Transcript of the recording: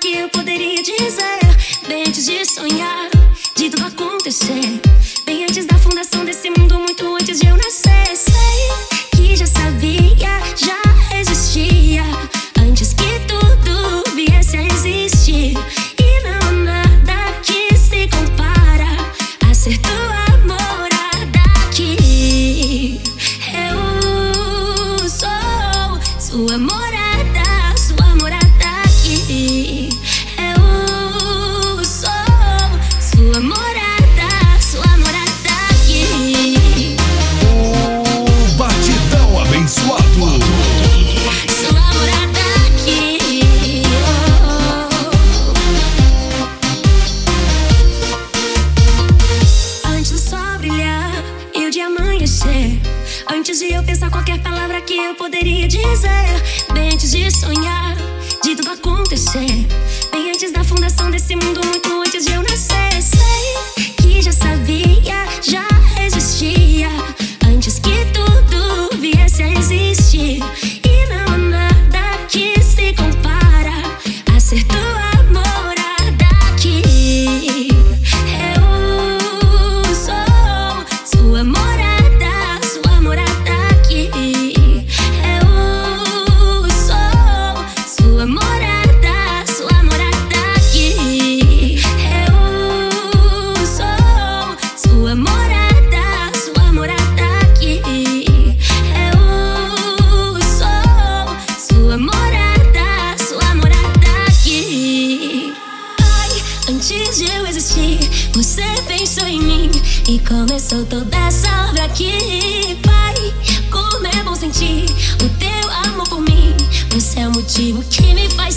que eu poderia dizer. Bem antes de sonhar, de tudo acontecer. Bem antes da fundação desse mundo, muito antes de eu nascer. Sei que já sabia, já existia. Antes que tudo viesse a existir. E não há nada que se compara a ser tua morada aqui. Eu sou sua morada, Antes de eu pensar qualquer palavra que eu poderia dizer. Bem antes de sonhar, de tudo acontecer. Bem antes da fundação desse mundo, muito antes de eu nascer. Antes de eu existir, você pensou em mim e começou toda essa obra aqui. Pai, como é bom sentir o teu amor por mim. Você é o motivo que me faz.